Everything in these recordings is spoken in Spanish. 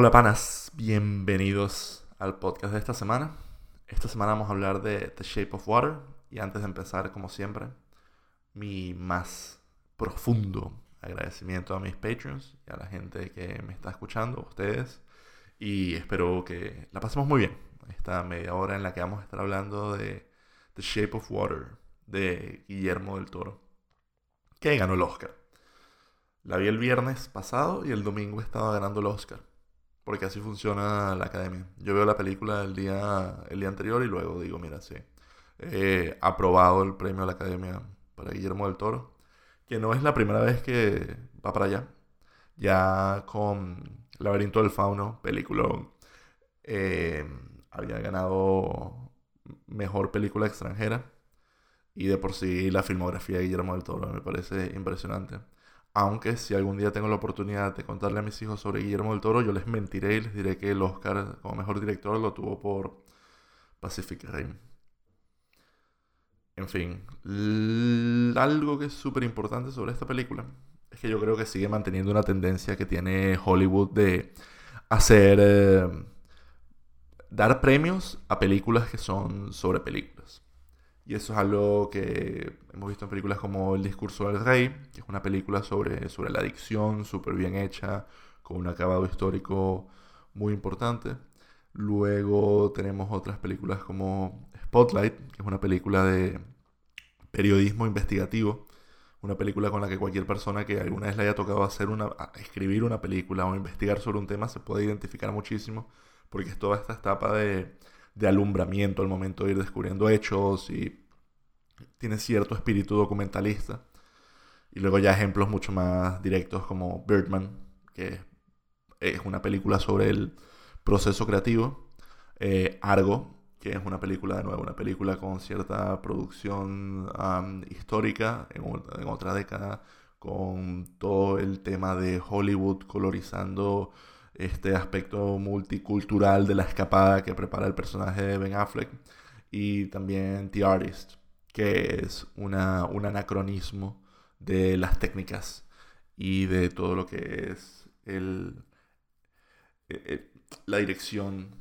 Hola panas, bienvenidos al podcast de esta semana. Esta semana vamos a hablar de The Shape of Water y antes de empezar, como siempre, mi más profundo agradecimiento a mis patrons y a la gente que me está escuchando, ustedes, y espero que la pasemos muy bien. Esta media hora en la que vamos a estar hablando de The Shape of Water de Guillermo del Toro, que ganó el Oscar. La vi el viernes pasado y el domingo estaba ganando el Oscar porque así funciona la academia. Yo veo la película el día, el día anterior y luego digo, mira, sí, he aprobado el premio a la academia para Guillermo del Toro, que no es la primera vez que va para allá. Ya con Laberinto del Fauno, película, eh, había ganado mejor película extranjera. Y de por sí la filmografía de Guillermo del Toro me parece impresionante. Aunque si algún día tengo la oportunidad de contarle a mis hijos sobre Guillermo del Toro, yo les mentiré y les diré que el Oscar como mejor director lo tuvo por Pacific Rim. En fin, algo que es súper importante sobre esta película es que yo creo que sigue manteniendo una tendencia que tiene Hollywood de hacer... Eh, dar premios a películas que son sobre películas. Y eso es algo que hemos visto en películas como El discurso del rey, que es una película sobre, sobre la adicción, súper bien hecha, con un acabado histórico muy importante. Luego tenemos otras películas como Spotlight, que es una película de periodismo investigativo, una película con la que cualquier persona que alguna vez le haya tocado hacer una, escribir una película o investigar sobre un tema se puede identificar muchísimo, porque es toda esta etapa de de alumbramiento al momento de ir descubriendo hechos y tiene cierto espíritu documentalista. Y luego ya ejemplos mucho más directos como Birdman, que es una película sobre el proceso creativo. Eh, Argo, que es una película de nuevo, una película con cierta producción histórica en, en, otra década, con todo el tema de Hollywood colorizando este aspecto multicultural de la escapada que prepara el personaje de Ben Affleck. Y también The Artist, que es una, un anacronismo de las técnicas y de todo lo que es el, la dirección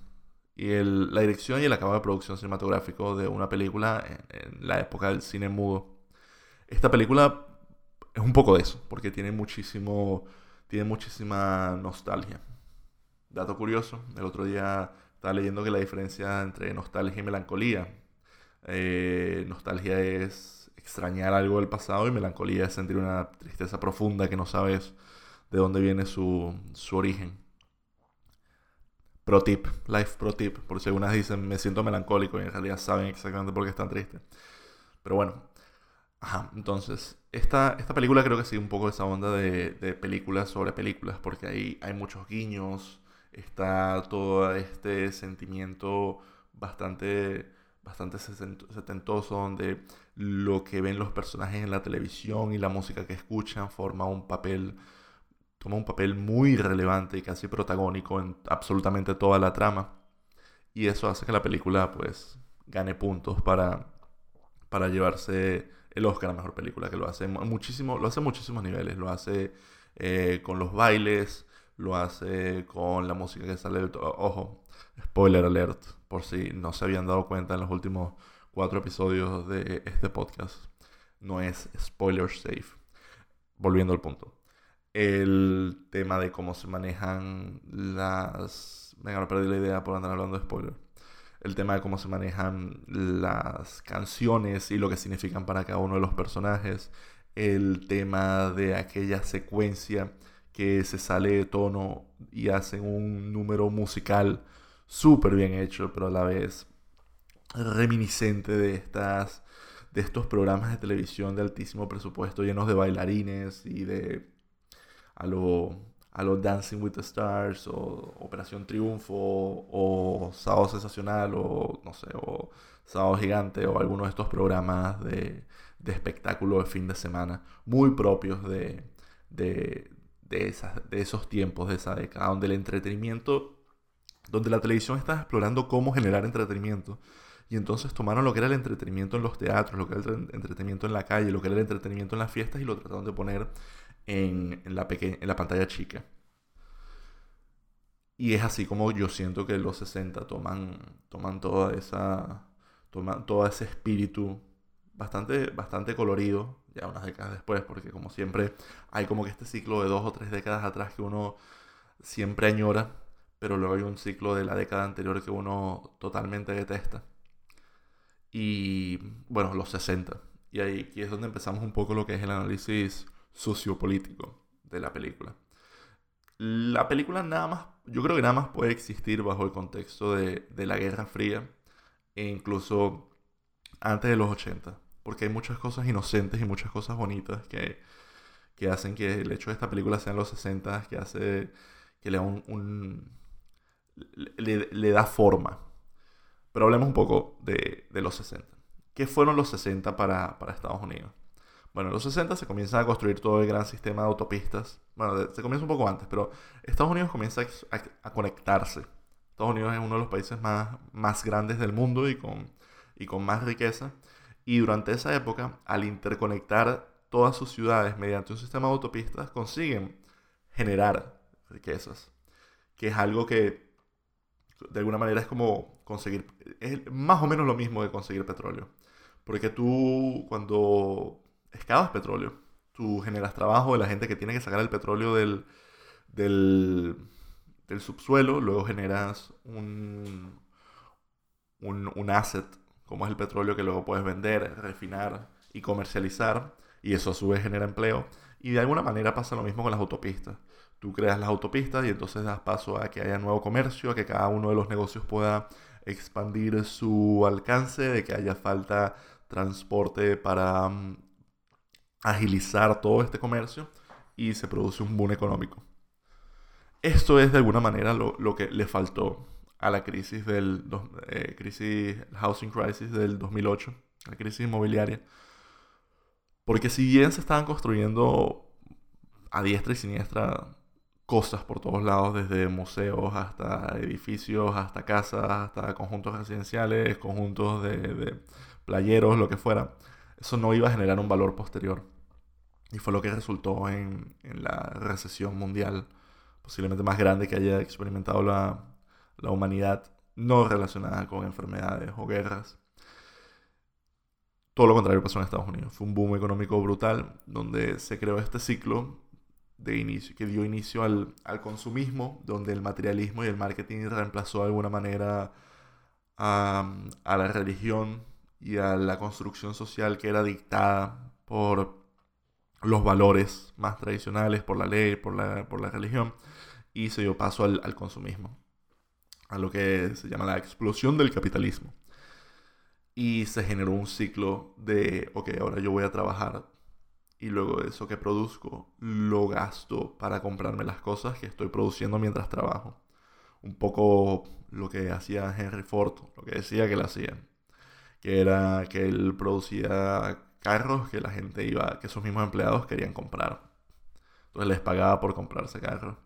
y el, la dirección y el acabado de producción cinematográfico de una película en, la época del cine mudo. Esta película es un poco de eso, porque tiene muchísimo, tiene muchísima nostalgia. Dato curioso, el otro día estaba leyendo que la diferencia entre nostalgia y melancolía. Eh, nostalgia es extrañar algo del pasado y melancolía es sentir una tristeza profunda que no sabes de dónde viene su, origen. Pro tip, life pro tip, por si algunas dicen me siento melancólico y en realidad saben exactamente por qué están tristes. Pero bueno, ajá, entonces, esta, esta película creo que sigue un poco esa onda de, de películas sobre películas, porque ahí hay muchos guiños, está todo este sentimiento bastante, bastante setentoso donde lo que ven los personajes en la televisión y la música que escuchan forma un papel toma un papel muy relevante y casi protagónico en absolutamente toda la trama. Y eso hace que la película pues gane puntos para, para llevarse el Oscar a mejor película que lo hace muchísimo lo hace a muchísimos niveles. Lo hace eh, con los bailes lo hace con la música que sale del... Ojo, spoiler alert, por si no se habían dado cuenta en los últimos cuatro episodios de este podcast. No es spoiler safe. Volviendo al punto. El tema de cómo se manejan las... Venga, no perdí la idea por andar hablando de spoiler. El tema de cómo se manejan las canciones y lo que significan para cada uno de los personajes. El tema de aquella secuencia que se sale de tono y hacen un número musical súper bien hecho, pero a la vez reminiscente de estas de estos programas de televisión de altísimo presupuesto llenos de bailarines y de a lo, a lo Dancing with the Stars o Operación Triunfo o Sábado Sensacional o no sé, o Sábado Gigante o alguno de estos programas de, de espectáculo de fin de semana muy propios de, de, de, de esos tiempos, de esa década, donde el entretenimiento, donde la televisión estaba explorando cómo generar entretenimiento. Y entonces tomaron lo que era el entretenimiento en los teatros, lo que era el entretenimiento en la calle, lo que era el entretenimiento en las fiestas y lo trataron de poner en, la, en la pantalla chica. Y es así como yo siento que los 60 toman, toman toda esa, toman todo ese espíritu bastante, bastante colorido, ya unas décadas después, porque como siempre hay como que este ciclo de dos o tres décadas atrás que uno siempre añora, pero luego hay un ciclo de la década anterior que uno totalmente detesta. Y bueno, los 60. Y ahí aquí es donde empezamos un poco lo que es el análisis sociopolítico de la película. La película nada más, yo creo que nada más puede existir bajo el contexto de, de la Guerra Fría e incluso antes de los 80 porque hay muchas cosas inocentes y muchas cosas bonitas que, que hacen que el hecho de esta película sea en los 60, que hace que le da un, le, da forma. Pero hablemos un poco de, de, los 60. ¿Qué fueron los 60 para, para Estados Unidos? Bueno, en los 60 se comienza a construir todo el gran sistema de autopistas. Bueno, se comienza un poco antes, pero Estados Unidos comienza a, a, conectarse. Estados Unidos es uno de los países más, más grandes del mundo y con, y con más riqueza. Y durante esa época, al interconectar todas sus ciudades mediante un sistema de autopistas, consiguen generar riquezas. Que es algo que de alguna manera es como conseguir, es más o menos lo mismo que conseguir petróleo. Porque tú cuando excavas petróleo, tú generas trabajo de la gente que tiene que sacar el petróleo del, del, del subsuelo, luego generas un, un, un asset como es el petróleo que luego puedes vender, refinar y comercializar, y eso a su vez genera empleo. Y de alguna manera pasa lo mismo con las autopistas. Tú creas las autopistas y entonces das paso a que haya nuevo comercio, a que cada uno de los negocios pueda expandir su alcance, de que haya falta transporte para mm, agilizar todo este comercio y se produce un boom económico. Esto es de alguna manera lo, lo que le faltó a la crisis del eh, crisis, housing crisis del 2008, la crisis inmobiliaria. Porque si bien se estaban construyendo a diestra y siniestra cosas por todos lados, desde museos hasta edificios, hasta casas, hasta conjuntos residenciales, conjuntos de, playeros, lo que fuera, eso no iba a generar un valor posterior. Y fue lo que resultó en, en la recesión mundial, posiblemente más grande que haya experimentado la, la humanidad no relacionada con enfermedades o guerras. Todo lo contrario pasó en Estados Unidos. Fue un boom económico brutal donde se creó este ciclo de inicio, que dio inicio al, consumismo, donde el materialismo y el marketing reemplazó de alguna manera a, a, la religión y a la construcción social que era dictada por los valores más tradicionales, por la ley, por la, por la religión, y se dio paso al, al consumismo a lo que se llama la explosión del capitalismo. Y se generó un ciclo de, ok, ahora yo voy a trabajar y luego eso que produzco lo gasto para comprarme las cosas que estoy produciendo mientras trabajo. Un poco lo que hacía Henry Ford, lo que decía que él hacía, que era que él producía carros que la gente iba, que sus mismos empleados querían comprar. Entonces les pagaba por comprarse carros.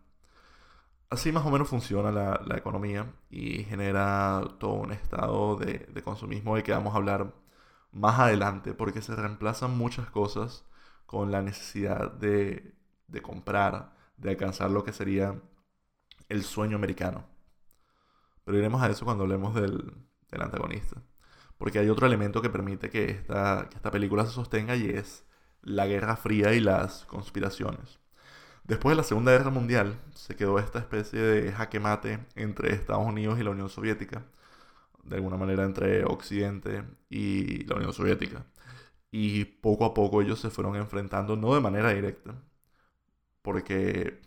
Así más o menos funciona la, economía y genera todo un estado de, consumismo de que vamos a hablar más adelante porque se reemplazan muchas cosas con la necesidad de, comprar, de alcanzar lo que sería el sueño americano. Pero iremos a eso cuando hablemos del, antagonista. Porque hay otro elemento que permite que esta, que esta película se sostenga y es la Guerra Fría y las conspiraciones. Después de la Segunda Guerra Mundial se quedó esta especie de jaque mate entre Estados Unidos y la Unión Soviética, de alguna manera entre Occidente y la Unión Soviética. Y poco a poco ellos se fueron enfrentando, no de manera directa, porque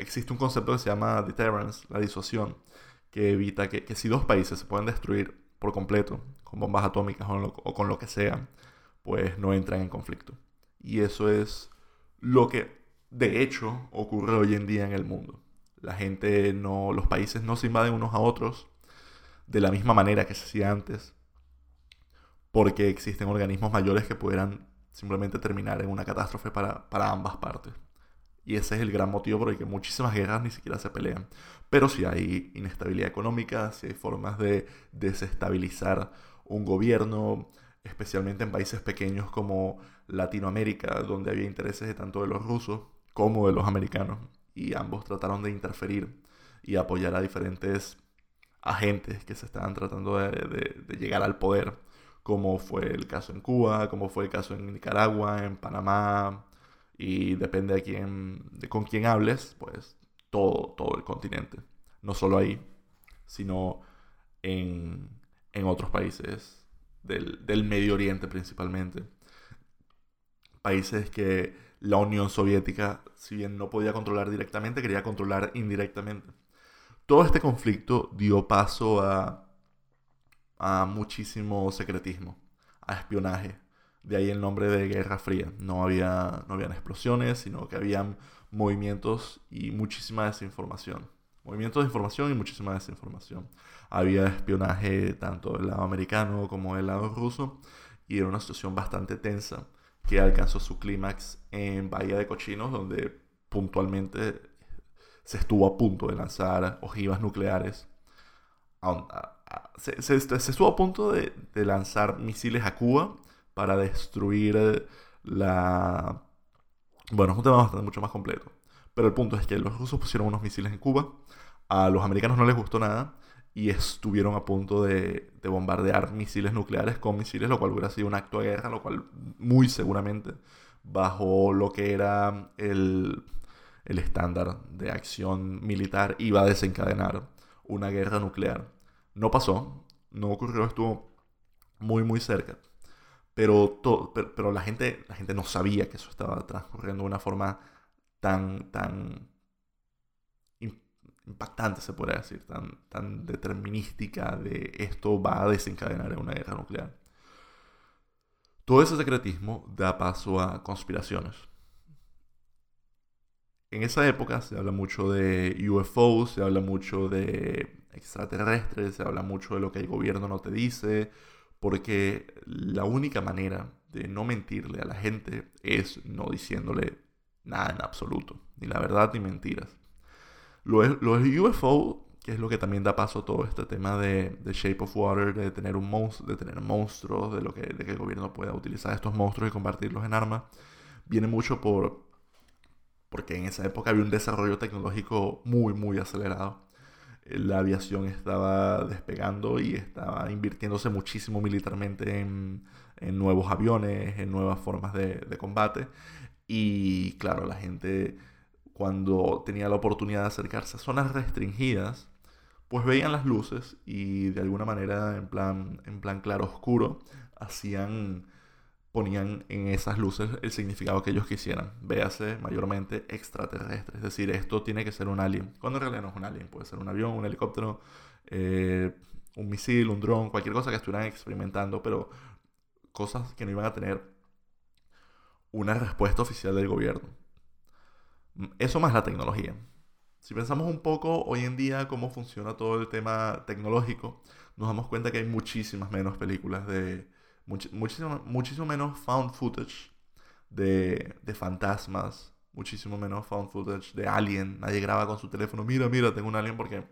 existe un concepto que se llama deterrence, la disuasión, que evita que, si dos países se pueden destruir por completo con bombas atómicas o, o con lo que sea, pues no entran en conflicto. Y eso es lo que de hecho ocurre hoy en día en el mundo. La gente no, los países no se invaden unos a otros de la misma manera que se hacía antes, porque existen organismos mayores que pudieran simplemente terminar en una catástrofe para, ambas partes. Y ese es el gran motivo por el que muchísimas guerras ni siquiera se pelean. Pero si hay inestabilidad económica, si hay formas de desestabilizar un gobierno, especialmente en países pequeños como Latinoamérica, donde había intereses de tanto de los rusos como de los americanos y ambos trataron de interferir y apoyar a diferentes agentes que se estaban tratando de, llegar al poder, como fue el caso en Cuba, como fue el caso en Nicaragua, en Panamá, y depende de, quién, de con quién hables, pues todo, todo el continente. No solo ahí, sino en, en otros países del, del Medio Oriente principalmente. Países que la Unión Soviética, si bien no podía controlar directamente, quería controlar indirectamente. Todo este conflicto dio paso a, a muchísimo secretismo, a espionaje. De ahí el nombre de Guerra Fría. No, había, no habían explosiones, sino que habían movimientos y muchísima desinformación. Movimientos de información y muchísima desinformación. Había espionaje tanto del lado americano como del lado ruso y era una situación bastante tensa que alcanzó su clímax en Bahía de Cochinos, donde puntualmente se estuvo a punto de lanzar ojivas nucleares. Se, estuvo a punto de, lanzar misiles a Cuba para destruir la... Bueno, es un tema bastante mucho más completo. Pero el punto es que los rusos pusieron unos misiles en Cuba, a los americanos no les gustó nada y estuvieron a punto de, bombardear misiles nucleares con misiles, lo cual hubiera sido un acto de guerra, lo cual muy seguramente bajo lo que era el, el estándar de acción militar iba a desencadenar una guerra nuclear. No pasó, no ocurrió, estuvo muy muy cerca. Pero, pero, la, gente, la gente no sabía que eso estaba transcurriendo de una forma tan, tan impactante, se puede decir, tan, tan determinística de esto va a desencadenar una guerra nuclear. Todo ese secretismo da paso a conspiraciones. En esa época se habla mucho de UFOs, se habla mucho de extraterrestres, se habla mucho de lo que el gobierno no te dice, porque la única manera de no mentirle a la gente es no diciéndole nada en absoluto, ni la verdad ni mentiras. Los, UFO, que es lo que también da paso a todo este tema de, Shape of Water, de tener, un monstruo, de tener monstruos, de, lo que, de que el gobierno pueda utilizar estos monstruos y convertirlos en armas, viene mucho por porque en esa época había un desarrollo tecnológico muy, muy acelerado. La aviación estaba despegando y estaba invirtiéndose muchísimo militarmente en, en nuevos aviones, en nuevas formas de, de combate. Y claro, la gente cuando tenía la oportunidad de acercarse a zonas restringidas, pues veían las luces y de alguna manera en plan, en plan claro oscuro hacían ponían en esas luces el significado que ellos quisieran. Véase mayormente extraterrestre. Es decir, esto tiene que ser un alien. Cuando en realidad no es un alien. Puede ser un avión, un helicóptero, eh, un misil, un dron, cualquier cosa que estuvieran experimentando, pero cosas que no iban a tener una respuesta oficial del gobierno. Eso más la tecnología. Si pensamos un poco hoy en día cómo funciona todo el tema tecnológico, nos damos cuenta que hay muchísimas menos películas de... muchísimo, muchísimo menos found footage de, de fantasmas, muchísimo menos found footage de alien. Nadie graba con su teléfono, mira, mira, tengo un alien porque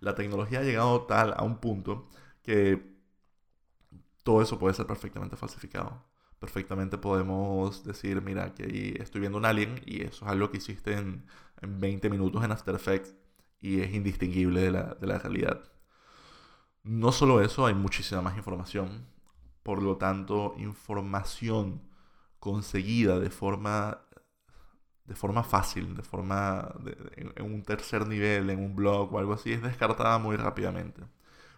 la tecnología ha llegado tal a un punto que todo eso puede ser perfectamente falsificado perfectamente podemos decir, mira, que estoy viendo un alien y eso es algo que hiciste en, 20 minutos en After Effects y es indistinguible de la, de la realidad. No solo eso, hay muchísima más información. Por lo tanto, información conseguida de forma, de forma fácil, de forma en, un tercer nivel, en un blog o algo así, es descartada muy rápidamente.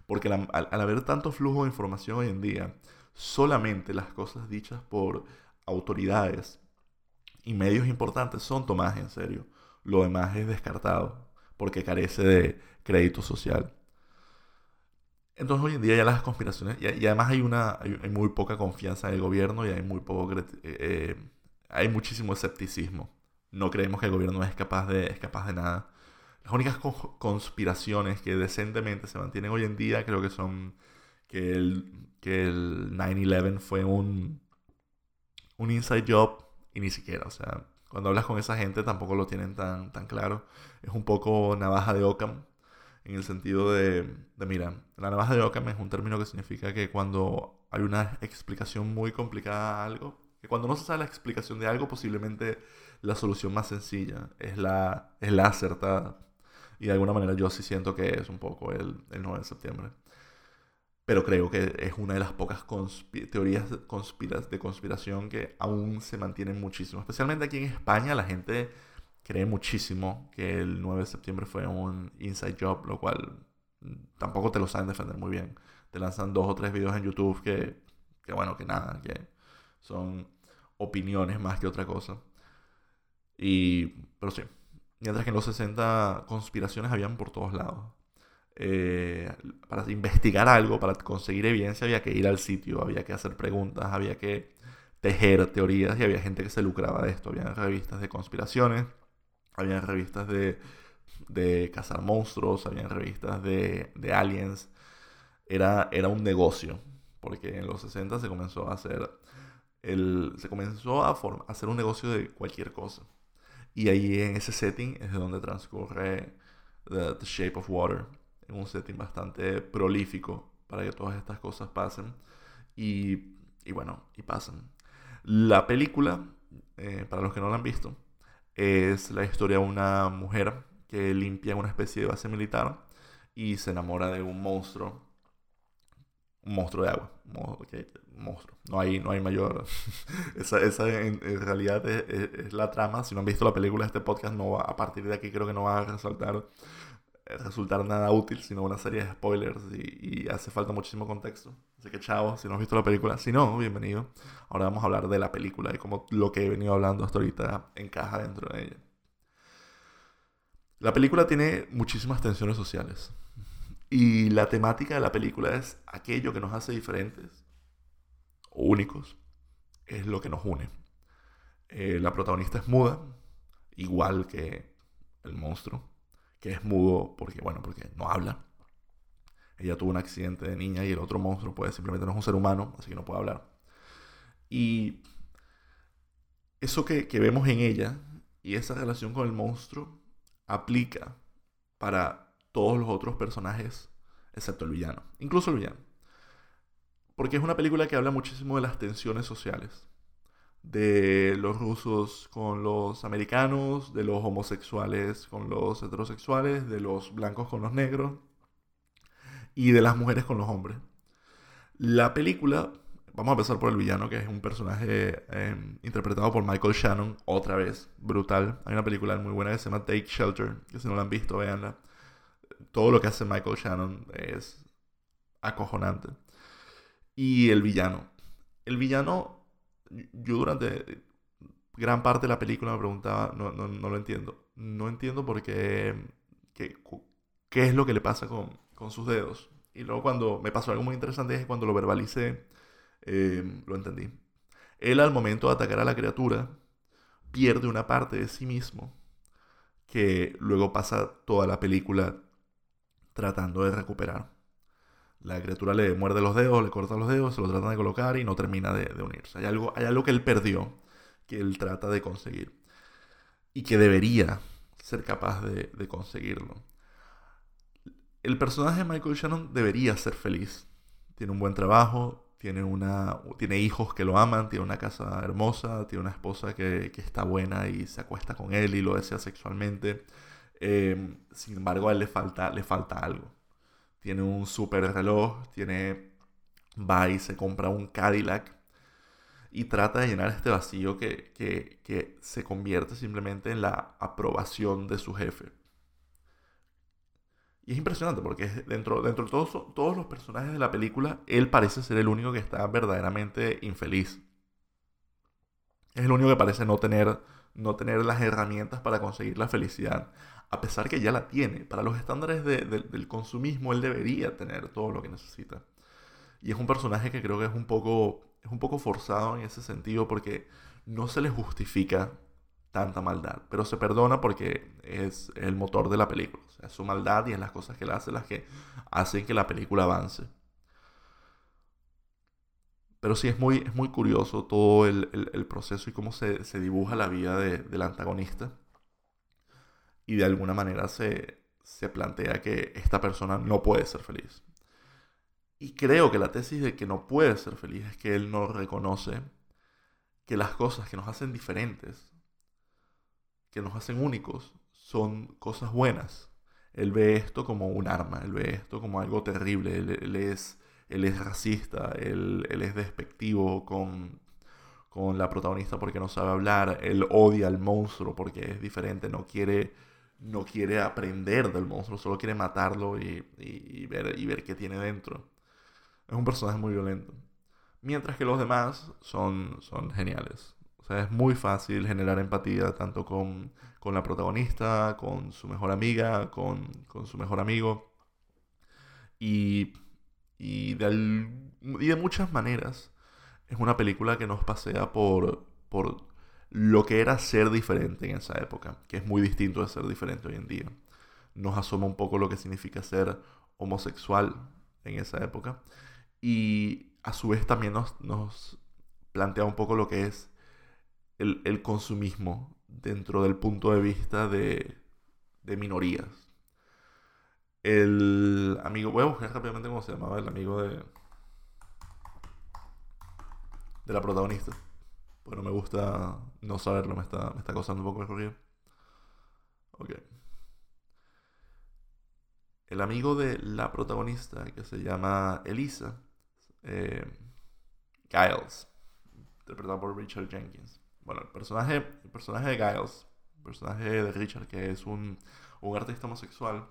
Porque al haber tanto flujo de información hoy en día, solamente las cosas dichas por autoridades y medios importantes son tomadas en serio. Lo demás es descartado porque carece de crédito social. Entonces hoy en día ya las conspiraciones, y, además hay, una, hay, muy poca confianza en el gobierno y hay, muy poco, eh, eh, hay muchísimo escepticismo. No creemos que el gobierno es capaz de, es capaz de nada. Las únicas conspiraciones que decentemente se mantienen hoy en día creo que son que el, que el 9-11 fue un, un inside job y ni siquiera, o sea, cuando hablas con esa gente tampoco lo tienen tan, tan claro. Es un poco navaja de Ockham en el sentido de, de, mira, la navaja de Ockham es un término que significa que cuando hay una explicación muy complicada a algo, que cuando no se sabe la explicación de algo, posiblemente la solución más sencilla es la, es la acertada. Y de alguna manera yo sí siento que es un poco el, el 9 de septiembre. Pero creo que es una de las pocas teorías de conspiración que aún se mantienen muchísimo. Especialmente aquí en España la gente cree muchísimo que el 9 de septiembre fue un inside job, lo cual mm, tampoco te lo saben defender muy bien. Te lanzan dos o tres videos en YouTube que, que bueno, que nada, que son opiniones más que otra cosa. Y, pero sí, mientras que en los 60 conspiraciones habían por todos lados. Eh, para investigar algo, para conseguir evidencia, había que ir al sitio, había que hacer preguntas, había que tejer teorías y había gente que se lucraba de esto. Había revistas de conspiraciones, había revistas de, de cazar monstruos, había revistas de, de aliens. Era, era un negocio, porque en los 60 se comenzó a hacer, el, se comenzó a, hacer un negocio de cualquier cosa. Y ahí en ese setting es de donde transcurre The, Shape of Water, en un setting bastante prolífico para que todas estas cosas pasen. Y, y bueno, y pasen. La película, eh, para los que no la han visto, es la historia de una mujer que limpia una especie de base militar y se enamora de un monstruo. Un monstruo de agua. monstruo. No hay, no hay mayor. esa, esa en, realidad es, la trama. Si no han visto la película, este podcast no va, a partir de aquí creo que no va a resaltar resultar nada útil, sino una serie de spoilers y, hace falta muchísimo contexto. Así que chao, si no has visto la película, si no, bienvenido. Ahora vamos a hablar de la película y cómo lo que he venido hablando hasta ahorita encaja dentro de ella. La película tiene muchísimas tensiones sociales. Y la temática de la película es aquello que nos hace diferentes o únicos. Es lo que nos une. Eh, la protagonista es muda, igual que el monstruo que es mudo porque, bueno, porque no habla. Ella tuvo un accidente de niña y el otro monstruo pues simplemente no es un ser humano, así que no puede hablar. Y eso que, que vemos en ella y esa relación con el monstruo aplica para todos los otros personajes, excepto el villano, incluso el villano. Porque es una película que habla muchísimo de las tensiones sociales de los rusos con los americanos, de los homosexuales con los heterosexuales, de los blancos con los negros y de las mujeres con los hombres. La película, vamos a empezar por el villano, que es un personaje em, interpretado por Michael Shannon, otra vez, brutal. Hay una película muy buena que se llama Take Shelter, que si no la han visto, véanla. Todo lo que hace Michael Shannon es acojonante. Y el villano. El villano yo durante gran parte de la película me preguntaba, no, no, no lo entiendo. No entiendo por qué, qué, es lo que le pasa con, con, sus dedos. Y luego cuando me pasó algo muy interesante es cuando lo verbalicé, eh, lo entendí. Él al momento de atacar a la criatura, pierde una parte de sí mismo que luego pasa toda la película tratando de recuperar. La criatura le muerde los dedos, le corta los dedos, se lo tratan de colocar y no termina de, unirse. Hay algo, hay algo que él perdió, que él trata de conseguir. Y que debería ser capaz de, conseguirlo. El personaje de Michael Shannon debería ser feliz. Tiene un buen trabajo, tiene, una, tiene hijos que lo aman, tiene una casa hermosa, tiene una esposa que, está buena y se acuesta con él y lo desea sexualmente. Eh, sin embargo, a él le falta, le falta algo tiene un super reloj, tiene, va y se compra un Cadillac y trata de llenar este vacío que, que, se convierte simplemente en la aprobación de su jefe. Y es impresionante porque dentro, dentro de todos, todos los personajes de la película, él parece ser el único que está verdaderamente infeliz. Es el único que parece no tener, no tener las herramientas para conseguir la felicidad a pesar que ya la tiene. Para los estándares del consumismo, él debería tener todo lo que necesita. Y es un personaje que creo que es un poco, es un poco forzado en ese sentido porque no se le justifica tanta maldad, pero se perdona porque es el motor de la película. Sea, su maldad y es las cosas que él hace las que hacen que la película avance. Pero sí es muy, es muy curioso todo el, proceso y cómo se, dibuja la vida del antagonista y de alguna manera se, plantea que esta persona no puede ser feliz. Y creo que la tesis de que no puede ser feliz es que él no reconoce que las cosas que nos hacen diferentes, que nos hacen únicos, son cosas buenas. Él ve esto como un arma, él ve esto como algo terrible, él, es, él es racista, él, él es despectivo con, con la protagonista porque no sabe hablar, él odia al monstruo porque es diferente, no quiere, no quiere aprender del monstruo, solo quiere matarlo y, y, ver, y ver qué tiene dentro. Es un personaje muy violento. Mientras que los demás son, son geniales. O sea, es muy fácil generar empatía tanto con, con la protagonista, con su mejor amiga, con, con su mejor amigo. Y, y, de, y de muchas maneras es una película que nos pasea por, por lo que era ser diferente en esa época, que es muy distinto de ser diferente hoy en día. Nos asoma un poco lo que significa ser homosexual en esa época. Y a su vez también nos, nos plantea un poco lo que es el, consumismo dentro del punto de vista de, de minorías. El amigo, voy a buscar rápidamente cómo se llamaba el amigo de, de la protagonista. Bueno, me gusta no saberlo, me está, me está un poco de ruido. Ok. El amigo de la protagonista, que se llama Elisa, eh, Giles, interpretado por Richard Jenkins. Bueno, el personaje, el personaje de Giles, el personaje de Richard, que es un, un artista homosexual,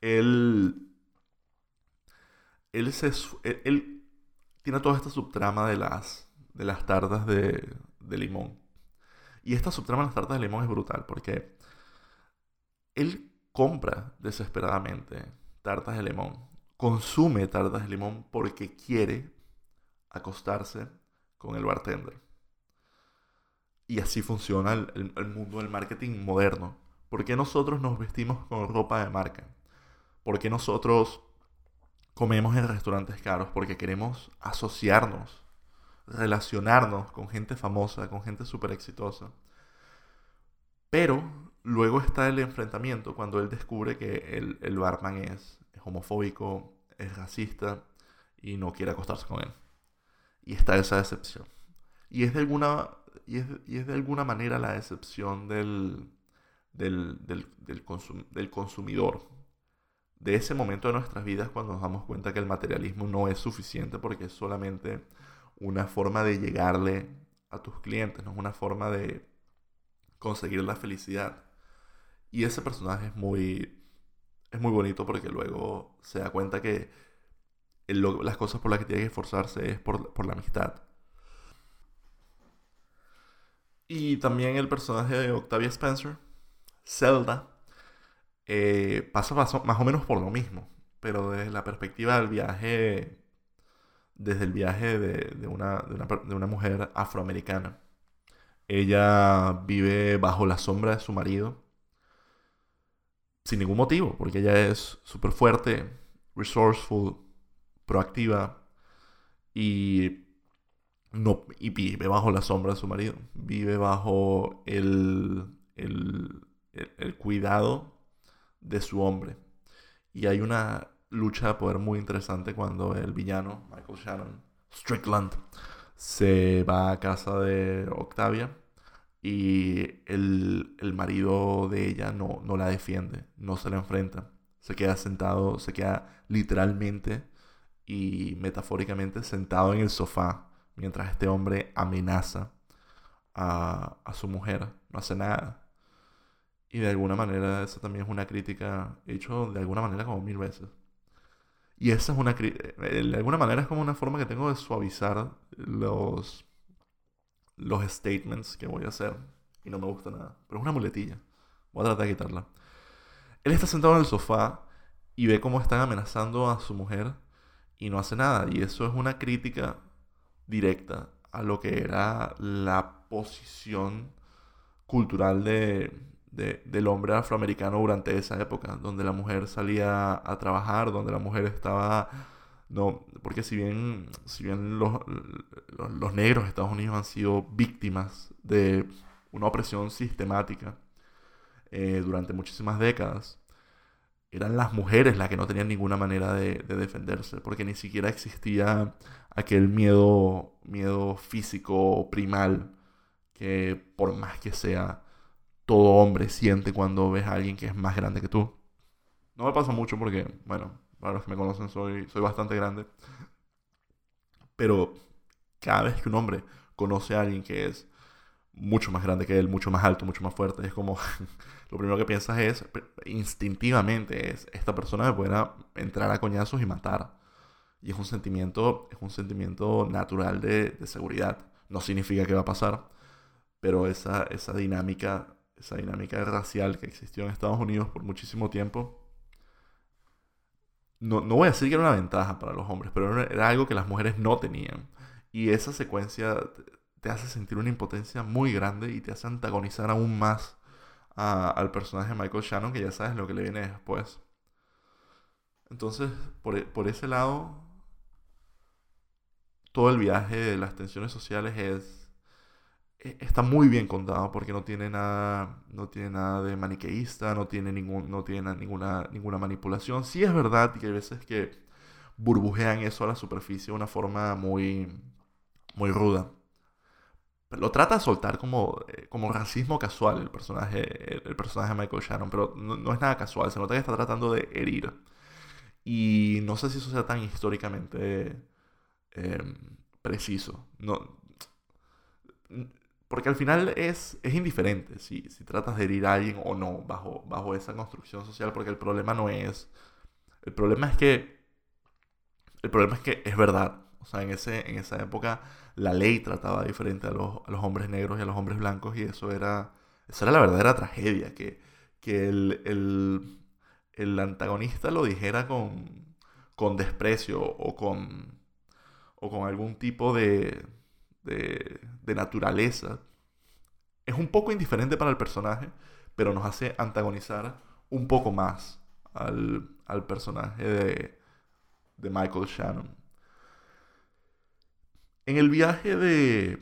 él, él, se, él, tiene toda esta subtrama de las, de las tartas de, limón. Y esta subtrama de las tartas de limón es brutal porque él compra desesperadamente tartas de limón consume tartas de limón porque quiere acostarse con el bartender. Y así funciona el, mundo del marketing moderno. ¿Por qué nosotros nos vestimos con ropa de marca? ¿Por qué nosotros comemos en restaurantes caros? Porque queremos asociarnos, relacionarnos con gente famosa, con gente súper exitosa. Pero luego está el enfrentamiento cuando él descubre que el, el barman es es homofóbico, es racista y no quiere acostarse con él. Y está esa decepción. Y es de alguna, y es, de alguna manera la decepción del, del, del, del consumidor. De ese momento de nuestras vidas cuando nos damos cuenta que el materialismo no es suficiente porque es solamente una forma de llegarle a tus clientes, no es una forma de conseguir la felicidad. Y ese personaje es muy, es muy bonito porque luego se da cuenta que las cosas por las que tiene que esforzarse es por, la amistad. Y también el personaje de Octavia Spencer, Zelda, eh, pasa más o menos por lo mismo, pero desde la perspectiva del viaje, desde el viaje de, una, de una mujer afroamericana. Ella vive bajo la sombra de su marido sin ningún motivo, porque ella es súper fuerte, resourceful, proactiva y, no, y vive bajo la sombra de su marido, vive bajo el, el, el, cuidado de su hombre. Y hay una lucha de poder muy interesante cuando el villano, Michael Shannon, Strickland, se va a casa de Octavia y el, marido de ella no, no la defiende, no se la enfrenta. Se queda sentado, se queda literalmente y metafóricamente sentado en el sofá mientras este hombre amenaza a, a su mujer. No hace nada. Y de alguna manera, esa también es una crítica, hecho de alguna manera como mil veces. Y esa es una eh, de alguna manera es como una forma que tengo de suavizar los los statements que voy a hacer. Y no me gusta nada. Pero es una muletilla. Voy a tratar de quitarla. Él está sentado en el sofá y ve cómo están amenazando a su mujer y no hace nada. Y eso es una crítica directa a lo que era la posición cultural de, del hombre afroamericano durante esa época, donde la mujer salía a trabajar, donde la mujer estaba no, porque si bien, si bien los, los, negros de Estados Unidos han sido víctimas de una opresión sistemática eh, durante muchísimas décadas, eran las mujeres las que no tenían ninguna manera de, defenderse, porque ni siquiera existía aquel miedo, miedo físico primal que por más que sea, todo hombre siente cuando ves a alguien que es más grande que tú. No me pasa mucho porque, bueno, para los que me conocen soy, soy bastante grande. Pero cada vez que un hombre conoce a alguien que es mucho más grande que él, mucho más alto, mucho más fuerte, es como lo primero que piensas es, instintivamente, es, esta persona me pudiera entrar a coñazos y matar. Y es un sentimiento, es un sentimiento natural de, de seguridad. No significa que va a pasar, pero esa, esa dinámica, esa dinámica racial que existió en Estados Unidos por muchísimo tiempo, no, no voy a decir que era una ventaja para los hombres, pero era algo que las mujeres no tenían. Y esa secuencia te hace sentir una impotencia muy grande y te hace antagonizar aún más al personaje de Michael Shannon, que ya sabes lo que le viene después. Entonces, por, e, por ese lado, todo el viaje de las tensiones sociales es está muy bien contado porque no tiene nada no tiene nada de maniqueísta no tiene ningún no tiene ninguna ninguna manipulación sí es verdad que hay veces que burbujean eso a la superficie de una forma muy muy ruda lo trata de soltar como, eh, como racismo casual el personaje, el, personaje de Michael Shannon, pero no, es nada casual, se nota que está tratando de herir. Y no sé si eso sea tan históricamente em, preciso. No, porque al final es, es indiferente si, si tratas de herir a alguien o no bajo, bajo esa construcción social, porque el problema no es... El problema es que... El problema es que es verdad. O sea, en, ese, en esa época la ley trataba diferente a los, a los hombres negros y a los hombres blancos y eso era, eso era la verdadera tragedia, que, que el, el, el antagonista lo dijera con, con desprecio o con, o con algún tipo de, de, de naturaleza. Es un poco indiferente para el personaje, pero nos hace antagonizar un poco más al, al personaje de, de Michael Shannon. En el viaje de,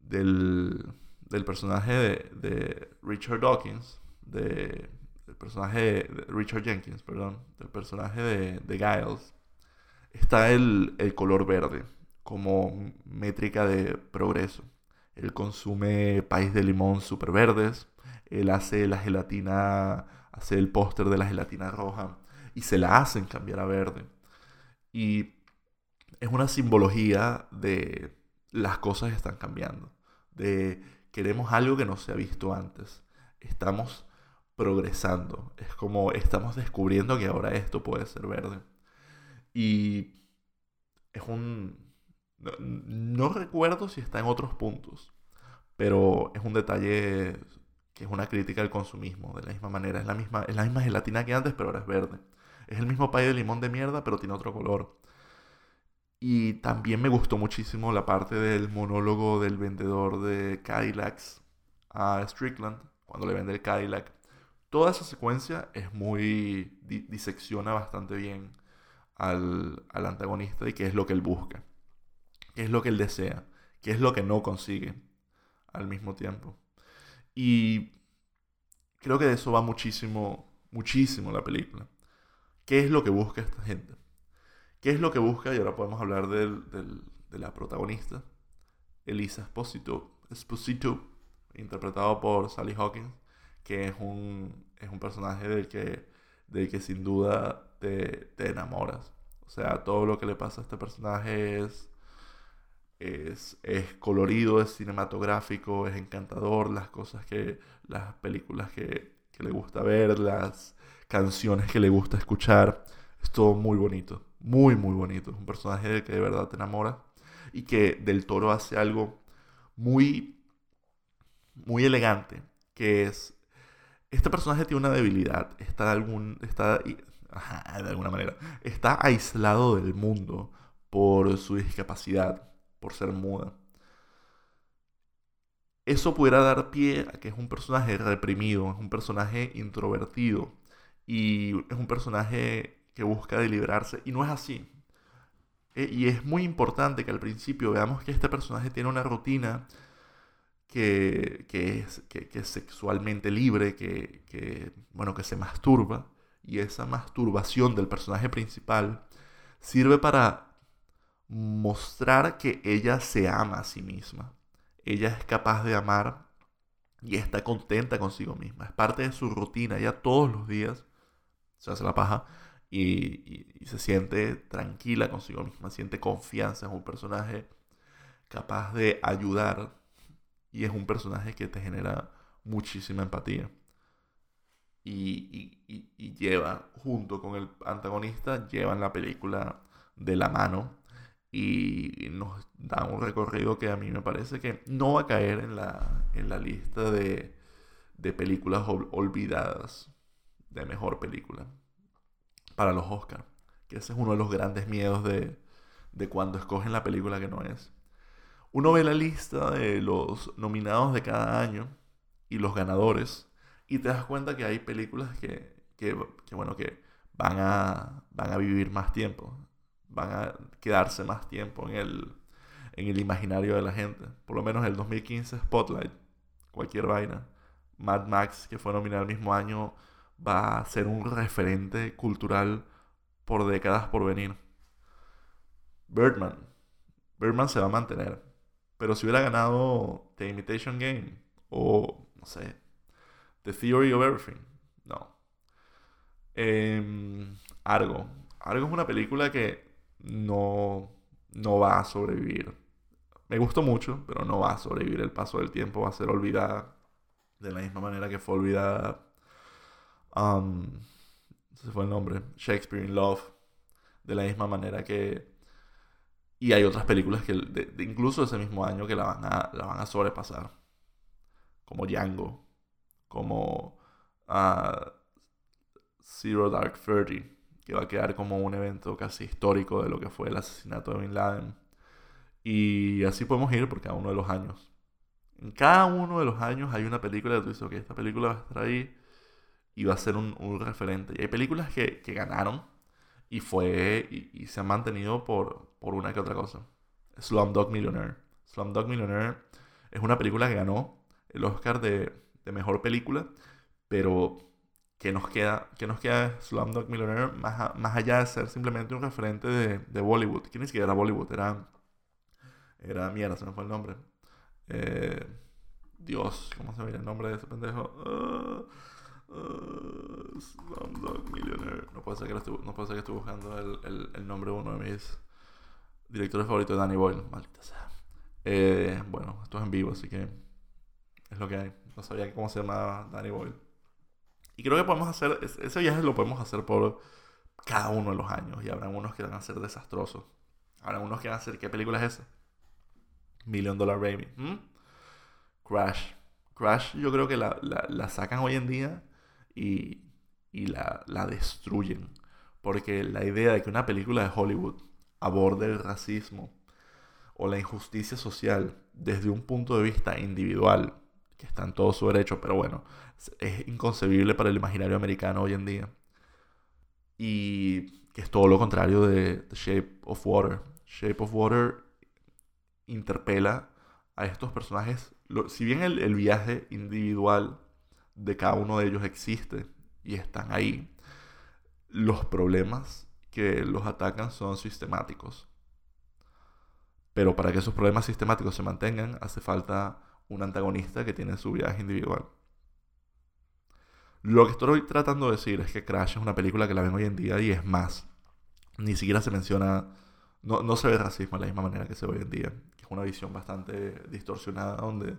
del, del personaje de, Richard Dawkins, de, del personaje de Richard Jenkins, perdón, del personaje de, de Giles, está el, el color verde como métrica de progreso. Él consume país de limón super verdes, él hace la gelatina, hace el póster de la gelatina roja y se la hacen cambiar a verde. Y es una simbología de las cosas están cambiando, de queremos algo que no se ha visto antes, estamos progresando, es como estamos descubriendo que ahora esto puede ser verde. Y es un... No, recuerdo si está en otros puntos, pero es un detalle que es una crítica al consumismo, de la misma manera, es la misma, es la misma gelatina que antes, pero ahora es verde. Es el mismo pay de limón de mierda, pero tiene otro color. Y también me gustó muchísimo la parte del monólogo del vendedor de Cadillacs a Strickland, cuando le vende el Cadillac. Toda esa secuencia es muy. disecciona bastante bien al, al antagonista y qué es lo que él busca, qué es lo que él desea, qué es lo que no consigue al mismo tiempo. Y creo que de eso va muchísimo, muchísimo la película. ¿Qué es lo que busca esta gente? ¿Qué es lo que busca? Y ahora podemos hablar del, de la protagonista, Elisa Esposito, Esposito, interpretado por Sally Hawkins, que es un, es un personaje del que, del que sin duda te, te enamoras. O sea, todo lo que le pasa a este personaje es, es, es, colorido, es cinematográfico, es encantador, las cosas que, las películas que, que, le gusta ver, las canciones que le gusta escuchar, es todo muy bonito muy, muy bonito. Es un personaje que de verdad te enamora y que del toro hace algo muy, muy elegante, que es, este personaje tiene una debilidad, está de, algún, está, de alguna manera, está aislado del mundo por su discapacidad, por ser muda. Eso pudiera dar pie a que es un personaje reprimido, es un personaje introvertido y es un personaje que busca deliberarse y no es así. E, y es muy importante que al principio veamos que este personaje tiene una rutina que, es, que, es, sexualmente libre, que, que, bueno, que se masturba. Y esa masturbación del personaje principal sirve para mostrar que ella se ama a sí misma. Ella es capaz de amar y está contenta consigo misma. Es parte de su rutina. Ella todos los días se hace la paja y, se siente tranquila consigo misma, siente confianza, es un personaje capaz de ayudar y es un personaje que te genera muchísima empatía. Y, y, lleva, junto con el antagonista, llevan la película de la mano y nos da un recorrido que a mí me parece que no va a caer en la, en la lista de, de películas olvidadas de mejor película para los Oscars. Que ese es uno de los grandes miedos de, de cuando escogen la película que no es. Uno ve la lista de los nominados de cada año y los ganadores y te das cuenta que hay películas que, que, que bueno, que van a, van a vivir más tiempo, van a quedarse más tiempo en el, en el imaginario de la gente. Por lo menos el 2015 Spotlight, cualquier vaina. Mad Max, que fue nominado el mismo año, va a ser un referente cultural por décadas por venir. Birdman. Birdman se va a mantener. Pero si hubiera ganado The Imitation Game o, no sé, The Theory of Everything, no. Em, Argo. Argo es una película que no, no va a sobrevivir. Me gustó mucho, pero no va a sobrevivir el paso del tiempo, va a ser olvidada de la misma manera que fue olvidada. Um, fue el nombre. Shakespeare in Love. De la misma manera que. Y hay otras películas que de, incluso ese mismo año que la van, a, la van a sobrepasar. Como Django. Como uh, Zero Dark Thirty. Que va a quedar como un evento casi histórico de lo que fue el asesinato de Bin Laden. Y así podemos ir por cada uno de los años. En cada uno de los años hay una película que tú dices, ok, esta película va a estar ahí y va a ser un, referente. Y hay películas que, ganaron y fue y, se han mantenido por, por una que otra cosa. Slumdog Millionaire. Slumdog Millionaire es una película que ganó el Oscar de, mejor película, pero que nos queda, que nos queda Slumdog Millionaire más, más allá de ser simplemente un referente de, de Bollywood, que ni siquiera era Bollywood, era, era mierda, se me fue el nombre. Eh, Dios, ¿cómo se ve el nombre de ese pendejo? Uh, Millionaire. No puede ser que, estuve, no puede ser que estoy buscando el, el, nombre de uno de mis directores favoritos, Danny Boyle. Maldita sea. Eh, bueno, esto es en vivo, así que es lo que hay. No sabía cómo se llama Danny Boyle. Y creo que podemos hacer, ese viaje lo podemos hacer por cada uno de los años. Y habrá unos que van a ser desastrosos. Habrá unos que van a ser, ¿qué película es esa? Million Dollar Baby. Crash. Crash yo creo que la, la, sacan hoy en día y, y la, la, destruyen. Porque la idea de que una película de Hollywood aborde el racismo o la injusticia social desde un punto de vista individual, que está en todo su derecho, pero bueno, es inconcebible para el imaginario americano hoy en día. Y que es todo lo contrario de The Shape of Water. Shape of Water interpela a estos personajes. si bien el, viaje individual de cada uno de ellos existe y están ahí, los problemas que los atacan son sistemáticos. Pero para que esos problemas sistemáticos se mantengan, hace falta un antagonista que tiene su viaje individual. Lo que estoy tratando de decir es que Crash es una película que la ven hoy en día y es más. Ni siquiera se menciona no, no se ve racismo de la misma manera que se ve hoy en día. Es una visión bastante distorsionada donde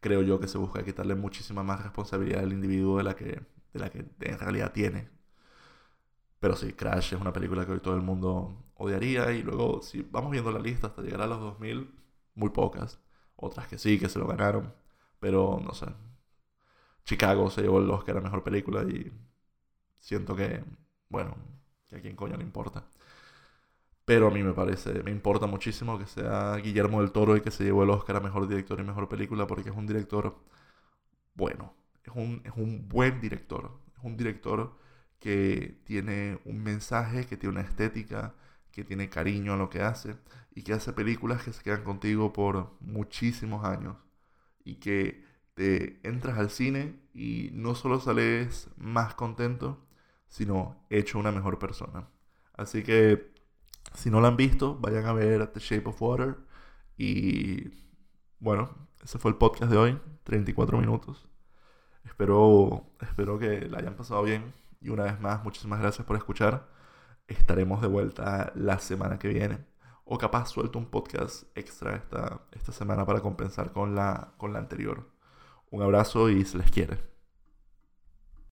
creo yo que se busca quitarle muchísima más responsabilidad al individuo de la que, de la que en realidad tiene. Pero sí, Crash es una película que hoy todo el mundo odiaría y luego si vamos viendo la lista hasta llegar a los 2000, muy pocas. Otras que sí, que se lo ganaron. Pero no sé. Chicago se llevó el Oscar a Mejor Película y siento que, bueno, que a quién coño le importa. Pero a mí me parece, me importa muchísimo que sea Guillermo del Toro y que se llevó el Oscar a Mejor Director y Mejor Película porque es un director bueno, es un, es un buen director, es un director que tiene un mensaje, que tiene una estética, que tiene cariño a lo que hace y que hace películas que se quedan contigo por muchísimos años y que te entras al cine y no solo sales más contento, sino hecho una mejor persona. Así que si no la han visto, vayan a ver The Shape of Water. Y bueno, ese fue el podcast de hoy, 34 minutos. Espero, espero que la hayan pasado bien Y una vez más, muchísimas gracias por escuchar. Estaremos de vuelta la semana que viene. O capaz suelto un podcast extra esta, esta semana para compensar con la, con la anterior. Un abrazo y se les quiere.